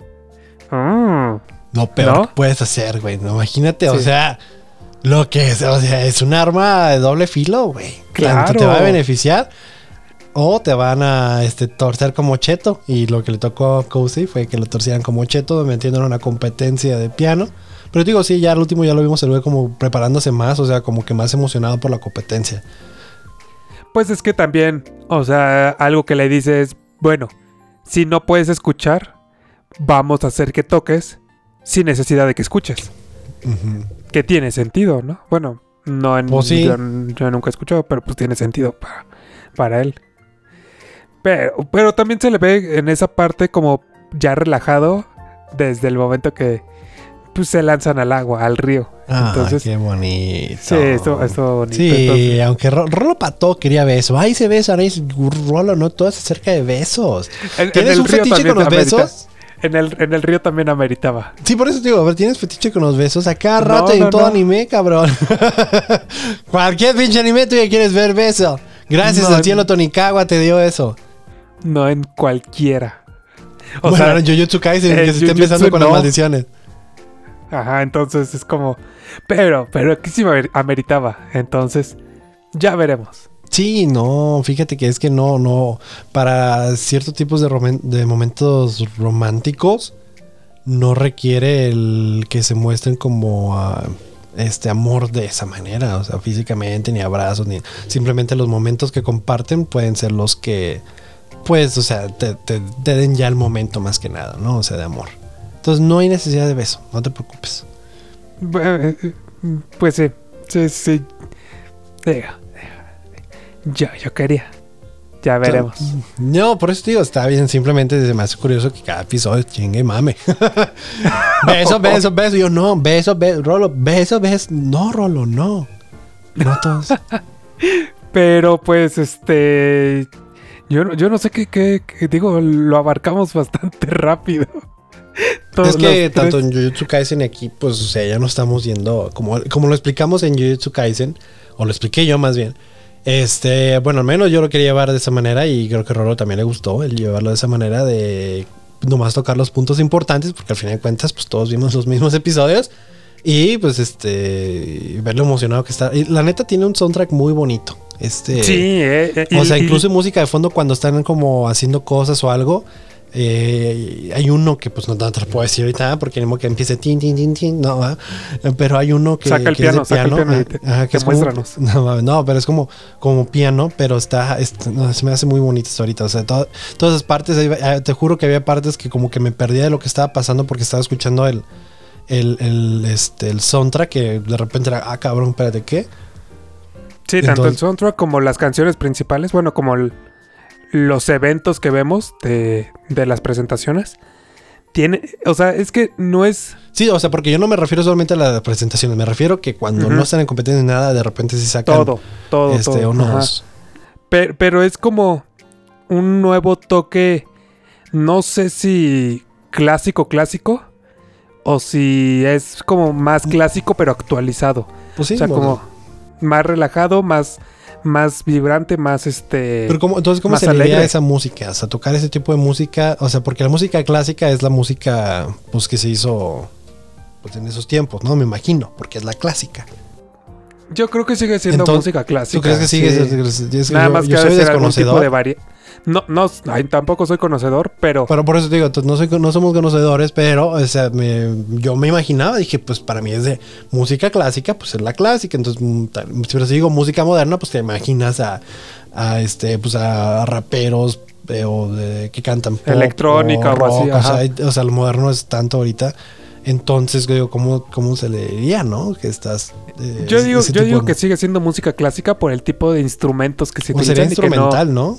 Speaker 1: Mm,
Speaker 2: No, peor
Speaker 1: ¿No?
Speaker 2: que puedes hacer, güey. No, imagínate, o sea, lo que es, o sea, es un arma de doble filo, güey. Tanto te
Speaker 1: Claro.
Speaker 2: va a beneficiar o te van a este, torcer como cheto. Y lo que le tocó a Cozy fue que lo torcieran como cheto, metiéndolo en una competencia de piano. Pero digo, sí, ya al último ya lo vimos, lo ve como preparándose más, o sea, como que más emocionado por la competencia.
Speaker 1: Pues es que también, o sea, algo que le dice es, bueno, si no puedes escuchar, vamos a hacer que toques sin necesidad de que escuches. Que tiene sentido, ¿no? Bueno, no en,
Speaker 2: Pues sí.
Speaker 1: yo, yo nunca he escuchado, pero pues tiene sentido para, para él. Pero, pero también se le ve en esa parte como ya relajado desde el momento que pues, se lanzan al agua, al río.
Speaker 2: Ah,
Speaker 1: Entonces,
Speaker 2: qué bonito.
Speaker 1: sí, esto, esto bonito.
Speaker 2: Sí,
Speaker 1: Entonces,
Speaker 2: aunque Ro- Rolo Pato quería beso. Ay, se besan. Ay, Rolo, no todo es acerca de besos.
Speaker 1: en- en
Speaker 2: ¿Tienes un fetiche con los
Speaker 1: amerita-
Speaker 2: besos?
Speaker 1: En el, en el río también ameritaba.
Speaker 2: Sí, por eso te digo, a ver, tienes fetiche con los besos a cada
Speaker 1: No,
Speaker 2: rato y en
Speaker 1: no,
Speaker 2: todo
Speaker 1: no.
Speaker 2: anime, cabrón. Cualquier pinche anime tú ya quieres ver beso. Gracias
Speaker 1: No,
Speaker 2: al cielo Tonikawa te dio eso.
Speaker 1: No en cualquiera. O
Speaker 2: bueno,
Speaker 1: sea,
Speaker 2: en Jujutsu Kaisen,
Speaker 1: en
Speaker 2: que se está empezando con las
Speaker 1: no.
Speaker 2: maldiciones.
Speaker 1: Ajá, entonces es como. Pero, pero aquí sí me amer- ameritaba. Entonces, ya veremos.
Speaker 2: Sí, no, fíjate que es que no, no. Para ciertos tipos de, momentos románticos, no requiere el que se muestren como ah, este amor de esa manera, o sea, físicamente, ni abrazos, ni. Simplemente los momentos que comparten pueden ser los que, pues, o sea, te den ya el momento más que nada, ¿no? O sea, de amor. Entonces no hay necesidad de beso, no te preocupes.
Speaker 1: Pues sí, sí, sí. Diga, Yo, yo quería. Ya veremos.
Speaker 2: No, por eso digo, está bien. Simplemente se me hace curioso que cada episodio chingue mame. beso, beso, beso. Yo no, beso, beso, Rolo, beso, beso. No, Rolo, no. No todos.
Speaker 1: Pero pues, este. Yo, no- yo no sé qué, qué- qué- digo, lo abarcamos bastante rápido.
Speaker 2: Es que
Speaker 1: los
Speaker 2: tanto en Jujutsu Kaisen y aquí, pues, o sea, ya no estamos yendo. Como, como lo explicamos en Jujutsu Kaisen, o lo expliqué yo más bien. Este, bueno, al menos yo lo quería llevar de esa manera y creo que a Rolo también le gustó el llevarlo de esa manera de nomás tocar los puntos importantes, porque al final de cuentas, pues todos vimos los mismos episodios. Y pues este, ver lo emocionado que está. Y la neta tiene un soundtrack muy bonito. Este,
Speaker 1: Sí, eh, eh,
Speaker 2: o
Speaker 1: y-
Speaker 2: sea,
Speaker 1: y-
Speaker 2: incluso música de fondo cuando están como haciendo cosas o algo. Eh, hay uno que pues no, no te lo puedo decir ahorita porque ni modo que empiece tin tin tin tin no ¿va? pero hay uno que
Speaker 1: Saca el
Speaker 2: que es de
Speaker 1: piano, saca el piano
Speaker 2: ah, que es como- no, no, pero es como como piano pero está es- no, se me hace muy bonito esto ahorita o sea to- todas esas partes ah, te juro que había partes que como que me perdía de lo que estaba pasando porque estaba escuchando el el, el, este, el soundtrack que de repente era, ah, cabrón, espérate, ¿qué?
Speaker 1: Sí, tanto el soundtrack como las canciones principales, bueno, como el- los eventos que vemos de, de las presentaciones. Tiene, o sea, es que no es.
Speaker 2: Sí, o sea, porque yo no me refiero solamente a las presentaciones, me refiero que cuando no están en competencia ni nada, de repente sí sacan
Speaker 1: Todo, todo,
Speaker 2: este,
Speaker 1: todo.
Speaker 2: unos...
Speaker 1: Pero, pero es como un nuevo toque, no sé si clásico, clásico, o si es como más clásico pero actualizado.
Speaker 2: Pues sí,
Speaker 1: o sea,
Speaker 2: bueno.
Speaker 1: como más relajado, más, más vibrante, más este...
Speaker 2: Pero cómo, entonces, ¿cómo se
Speaker 1: alegre.
Speaker 2: esa música? O sea, tocar ese tipo de música, o sea, porque la música clásica es la música, pues, que se hizo, pues, en esos tiempos, ¿no? Me imagino, porque es la clásica.
Speaker 1: Yo creo que sigue siendo
Speaker 2: Entonces,
Speaker 1: música clásica.
Speaker 2: ¿Tú crees que sigue?
Speaker 1: sí.
Speaker 2: Es- es-
Speaker 1: Nada
Speaker 2: yo,
Speaker 1: más
Speaker 2: yo
Speaker 1: que
Speaker 2: soy
Speaker 1: debe ser algún tipo
Speaker 2: desconocedor.
Speaker 1: de. No, no, ay, tampoco soy conocedor, pero...
Speaker 2: Pero por eso te digo, no, soy, no somos conocedores, pero o sea, me- yo me imaginaba, dije, pues para mí es de música clásica, pues es la clásica. Entonces, mm, pero si digo música moderna, pues te imaginas a, a, este, pues a raperos eh, o de- que cantan pop
Speaker 1: Electrónica o así,
Speaker 2: rock, o, sea, o lo moderno es tanto ahorita. Entonces, digo, ¿cómo, cómo se le diría, no? Que estás. eh,
Speaker 1: Yo digo, yo digo
Speaker 2: de-
Speaker 1: que sigue siendo música clásica por el tipo de instrumentos que se
Speaker 2: sería
Speaker 1: utilizan y que no-
Speaker 2: instrumental, ¿no?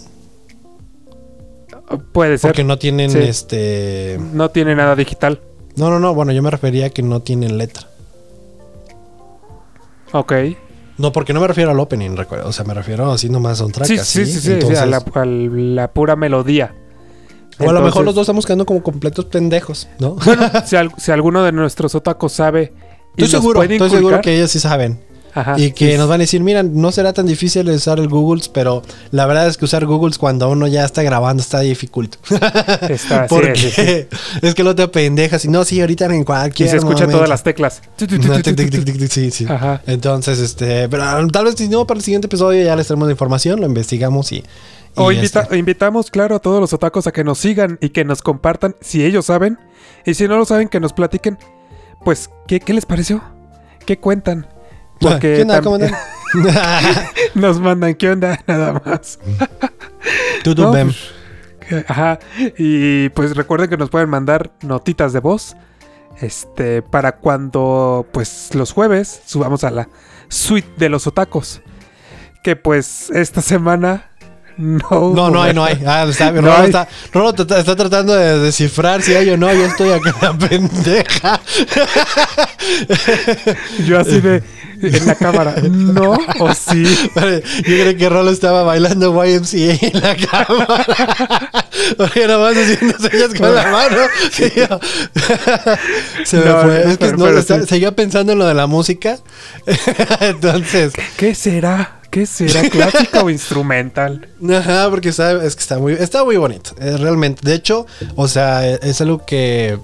Speaker 1: Puede ser.
Speaker 2: Porque no tienen
Speaker 1: Sí.
Speaker 2: este.
Speaker 1: No tiene nada digital.
Speaker 2: No, no, no. Bueno, yo me refería a que no tienen letra.
Speaker 1: Ok.
Speaker 2: No, porque no me refiero al opening, recuerda. O sea, me refiero así nomás a un track
Speaker 1: Sí,
Speaker 2: así.
Speaker 1: sí, sí, sí, sí,
Speaker 2: Entonces-
Speaker 1: a, la, a la pura melodía.
Speaker 2: o a lo mejor los dos estamos quedando como completos pendejos, ¿no?
Speaker 1: Si, al- si alguno de nuestros otacos sabe y
Speaker 2: Estoy seguro, estoy seguro que ellos sí saben.
Speaker 1: Ajá,
Speaker 2: y que
Speaker 1: sí,
Speaker 2: nos van a decir, mira, no será tan difícil usar el Google, pero la verdad es que usar Google cuando uno ya está grabando está dificult.
Speaker 1: está,
Speaker 2: Porque
Speaker 1: sí, sí.
Speaker 2: es que no te pendejas. Y no, sí, ahorita en
Speaker 1: Y
Speaker 2: cualquier
Speaker 1: se escucha
Speaker 2: momento.
Speaker 1: todas las teclas.
Speaker 2: Sí, sí.
Speaker 1: Ajá.
Speaker 2: Entonces, este, pero ah, tal vez si no, para el siguiente episodio ya les tenemos la información, lo investigamos y. y
Speaker 1: O invita-
Speaker 2: este,
Speaker 1: invitamos, claro, a todos los otacos a que nos sigan y que nos compartan si ellos saben. Y si no lo saben, que nos platiquen. Pues, ¿qué, qué les pareció? ¿Qué cuentan? Porque
Speaker 2: ¿Qué onda? ¿Cómo andan?
Speaker 1: nos mandan, ¿qué onda? Nada más. No,
Speaker 2: bem.
Speaker 1: pues, Ajá. Y pues recuerden que nos pueden mandar notitas de voz. Este, para cuando, pues, los jueves subamos a la suite de los otacos. Que pues esta semana no.
Speaker 2: No, no hay, no hay. Ah, está,
Speaker 1: No
Speaker 2: Rolo,
Speaker 1: hay.
Speaker 2: Está, Rolo está, está tratando de descifrar si hay o no. Yo estoy acá la pendeja.
Speaker 1: Yo así de en la cámara. No, o sí.
Speaker 2: Yo creo que Rolo estaba bailando YMCA en la cámara. Porque nada más haciendo señas con la mano. Sí, yo- Se me
Speaker 1: No,
Speaker 2: fue. Es que
Speaker 1: pero-
Speaker 2: no,
Speaker 1: pero
Speaker 2: seguía pensando en lo de la música. Entonces,
Speaker 1: ¿Qué será? ¿Qué será? ¿Clásica o instrumental?
Speaker 2: Ajá, porque está, es que está muy, está muy bonito. eh, realmente. De hecho, o sea, eh, es algo que.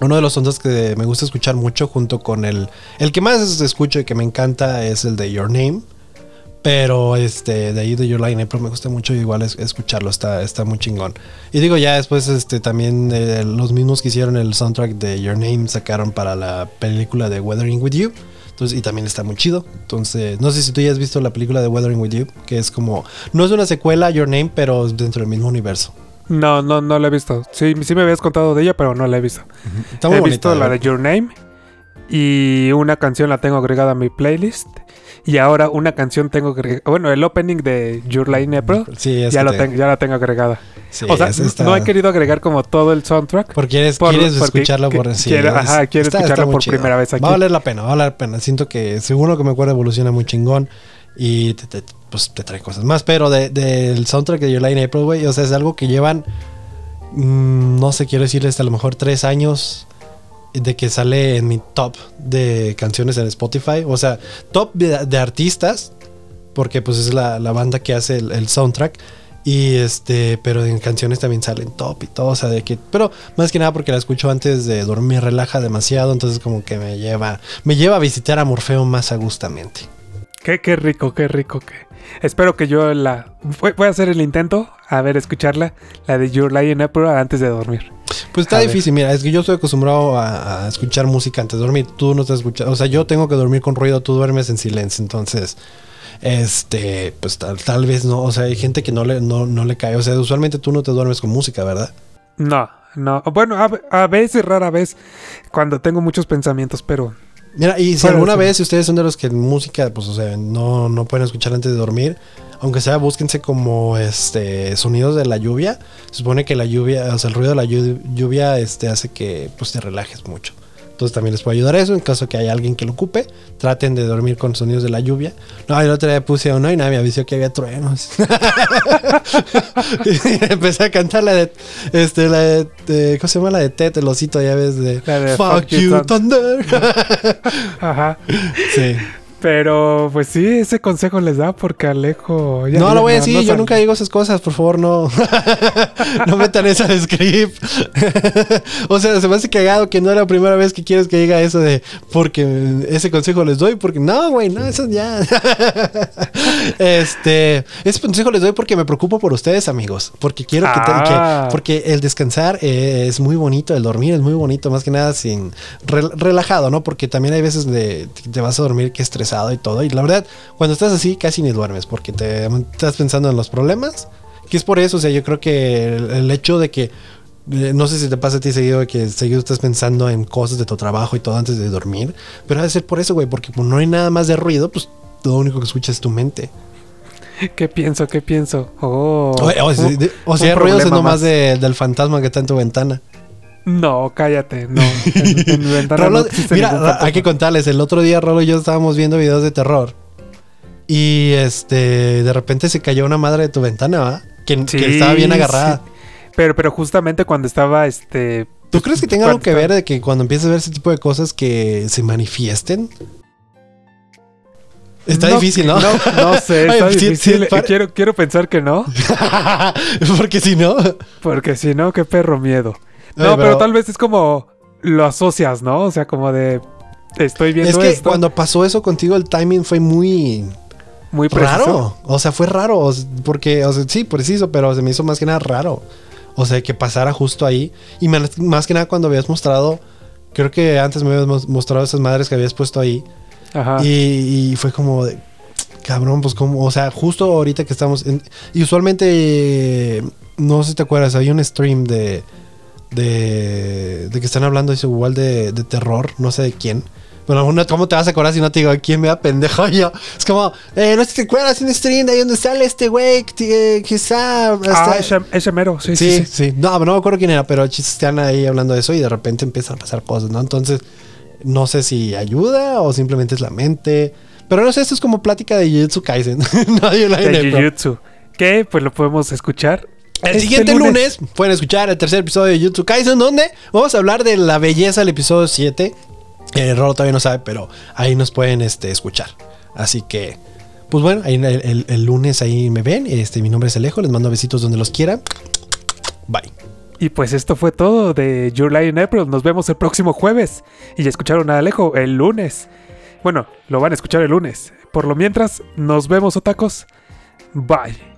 Speaker 2: Uno de los sonidos que me gusta escuchar mucho junto con el. El que más escucho y que me encanta es el de Your Name. Pero este, de ahí de Your Line pero me gusta mucho igual es- escucharlo, está, está muy chingón. Y digo, ya después este, también eh, los mismos que hicieron el soundtrack de Your Name sacaron para la película de Weathering With You. Entonces, y también está muy chido. Entonces, no sé si tú ya has visto la película de Weathering With You, que es como, no es una secuela a Your Name, pero dentro del mismo universo.
Speaker 1: No, no, no la he visto. Sí, sí me habías contado de ella, pero no la he visto.
Speaker 2: Está muy
Speaker 1: he
Speaker 2: bonita.
Speaker 1: visto la de Your Name y una canción la tengo agregada a mi playlist. Y ahora una canción tengo agregada. Bueno, el opening de Your Line April
Speaker 2: Sí,
Speaker 1: ya,
Speaker 2: que
Speaker 1: lo
Speaker 2: te-
Speaker 1: tengo, ya la tengo agregada.
Speaker 2: sí,
Speaker 1: o sea,
Speaker 2: está-
Speaker 1: no he querido agregar como todo el soundtrack.
Speaker 2: Porque quieres,
Speaker 1: por-
Speaker 2: quieres escucharlo
Speaker 1: que-
Speaker 2: por sí,
Speaker 1: quiero- ajá, quiero escucharlo por
Speaker 2: chido.
Speaker 1: primera vez aquí.
Speaker 2: Va a valer la pena, va a valer la pena. Siento que según lo que me acuerdo evoluciona muy chingón y te, te- pues, te trae cosas más. Pero de- del soundtrack de Your Line April, güey, o sea, es algo que llevan, mm, no sé, quiero decirles, a lo mejor tres años de que sale en mi top de canciones en Spotify. O sea, top de, artistas porque pues es la, la banda que hace el, el soundtrack. Y este, pero en canciones también salen top y todo, o sea, de que, pero más que nada porque la escucho antes de dormir, relaja demasiado, entonces como que me lleva, me lleva a visitar a Morfeo más agustamente.
Speaker 1: Qué, qué rico, qué rico que. Espero que yo la. Voy a hacer el intento, a ver, escucharla, la de Your Lie in April antes de dormir.
Speaker 2: Pues está
Speaker 1: A ver.
Speaker 2: difícil, mira, es que yo estoy acostumbrado a, a escuchar música antes de dormir. Tú no estás escuchando, o sea, yo tengo que dormir con ruido, tú duermes en silencio, entonces, este, pues tal, tal vez no, o sea, hay gente que no le, no, no le cae, o sea, usualmente tú no te duermes con música, ¿verdad?
Speaker 1: No, no. Bueno, a, a veces, rara vez, cuando tengo muchos pensamientos, pero.
Speaker 2: Mira, y si alguna vez, si ustedes son de los que música, pues, o sea, no, no pueden escuchar antes de dormir, aunque sea, búsquense como, este, sonidos de la lluvia. Se supone que la lluvia, o sea, el ruido de la llu- lluvia, este, hace que, pues, te relajes mucho. Entonces también les puede ayudar eso. En caso que haya alguien que lo ocupe, traten de dormir con sonidos de la lluvia. No, el otro día puse uno y nada, me avisó que había truenos. y empecé a cantar la de, este, la de, de- ¿cómo se llama? La de Ted, el osito, ya ves, de, Fuck,
Speaker 1: you,
Speaker 2: Thunder.
Speaker 1: Ajá.
Speaker 2: sí.
Speaker 1: Pero, pues sí, ese consejo les da porque Alejo. ya-
Speaker 2: no lo voy a decir,
Speaker 1: no
Speaker 2: yo
Speaker 1: sal-
Speaker 2: nunca digo esas cosas, por favor, no. no metan eso al script. o sea, se me hace cagado que no es la primera vez que quieres que diga eso de porque ese consejo les doy, porque no, güey, no, eso ya. este, ese consejo les doy porque me preocupo por ustedes, amigos, porque quiero que,
Speaker 1: Ah.
Speaker 2: que- porque el descansar eh, es muy bonito, el dormir es muy bonito, más que nada sin rel- relajado, ¿no? Porque también hay veces de te vas a dormir que estresado y todo, y la verdad, cuando estás así casi ni duermes porque te estás pensando en los problemas, que es por eso, o sea, yo creo que el, el hecho de que eh, no sé si te pasa a ti seguido que seguido estás pensando en cosas de tu trabajo y todo antes de dormir, pero ha de ser por eso, güey, porque como no hay nada más de ruido, pues lo único que escuchas es tu mente.
Speaker 1: ¿Qué pienso? ¿Qué pienso? Oh.
Speaker 2: O, o o si hay ruidos es nomás
Speaker 1: más.
Speaker 2: de- del fantasma que está en tu ventana.
Speaker 1: No, cállate. No. En, en
Speaker 2: Rolo-
Speaker 1: no
Speaker 2: mira, hay que contarles, el otro día Rolo y yo estábamos viendo videos de terror. Y este, de repente se cayó una madre de tu ventana, ¿va? Que, estaba bien agarrada.
Speaker 1: sí. Pero, pero justamente cuando estaba este.
Speaker 2: ¿Tú crees que tenga algo que ver de que cuando empieces a ver ese tipo de cosas que se manifiesten? Está
Speaker 1: No,
Speaker 2: difícil, ¿no?
Speaker 1: No, no sé, está
Speaker 2: Ay,
Speaker 1: difícil.
Speaker 2: sí,
Speaker 1: quiero, quiero pensar que no,
Speaker 2: Porque si no.
Speaker 1: porque si no, qué perro miedo. No, pero...
Speaker 2: pero-
Speaker 1: tal vez es como lo asocias, ¿no? O sea, como de estoy viendo
Speaker 2: Es que
Speaker 1: esto
Speaker 2: cuando pasó eso contigo, el timing fue muy
Speaker 1: muy preciso.
Speaker 2: raro. O sea, fue raro. Porque, o sea, sí, preciso, pero se me hizo más que nada raro. O sea, que pasara justo ahí. Y más, que nada cuando habías mostrado. Creo que antes me habías mos- mostrado esas madres que habías puesto ahí.
Speaker 1: Ajá.
Speaker 2: Y, y fue como de. Cabrón, pues como. O sea, justo ahorita que estamos. en- y usualmente. No sé si te acuerdas, hay un stream de. De, de que están hablando eso igual de, de terror, no sé de quién. Bueno, ¿cómo te vas a acordar si no te digo quién me da pendejo yo? Es como, eh, no sé si te acuerdas un stream de ahí donde sale este güey que, que está.
Speaker 1: Ah, ese, ese mero, sí,
Speaker 2: Sí,
Speaker 1: sí,
Speaker 2: sí,
Speaker 1: sí.
Speaker 2: No, no me acuerdo quién era, pero chistes están ahí hablando de eso y de repente empiezan a pasar cosas, ¿no? Entonces, no sé si ayuda o simplemente es la mente. Pero no sé, esto es como plática de Jujutsu Kaisen. no, yo la
Speaker 1: De. Jujutsu. Que pues lo podemos escuchar.
Speaker 2: El
Speaker 1: este
Speaker 2: siguiente lunes. pueden escuchar el tercer episodio de Jujutsu Kaisen, donde vamos a hablar de la belleza del episodio 7. El Rolo todavía no sabe, pero ahí nos pueden este, escuchar. Así que, pues bueno, ahí el, el- el lunes ahí me ven. Este, mi nombre es Alejo, les mando besitos donde los quieran. Bye.
Speaker 1: Y pues esto fue todo de Your Lie in April. Nos vemos el próximo jueves. Y ya escucharon a Alejo el lunes. Bueno, lo van a escuchar el lunes. Por lo mientras, nos vemos, otacos. Bye.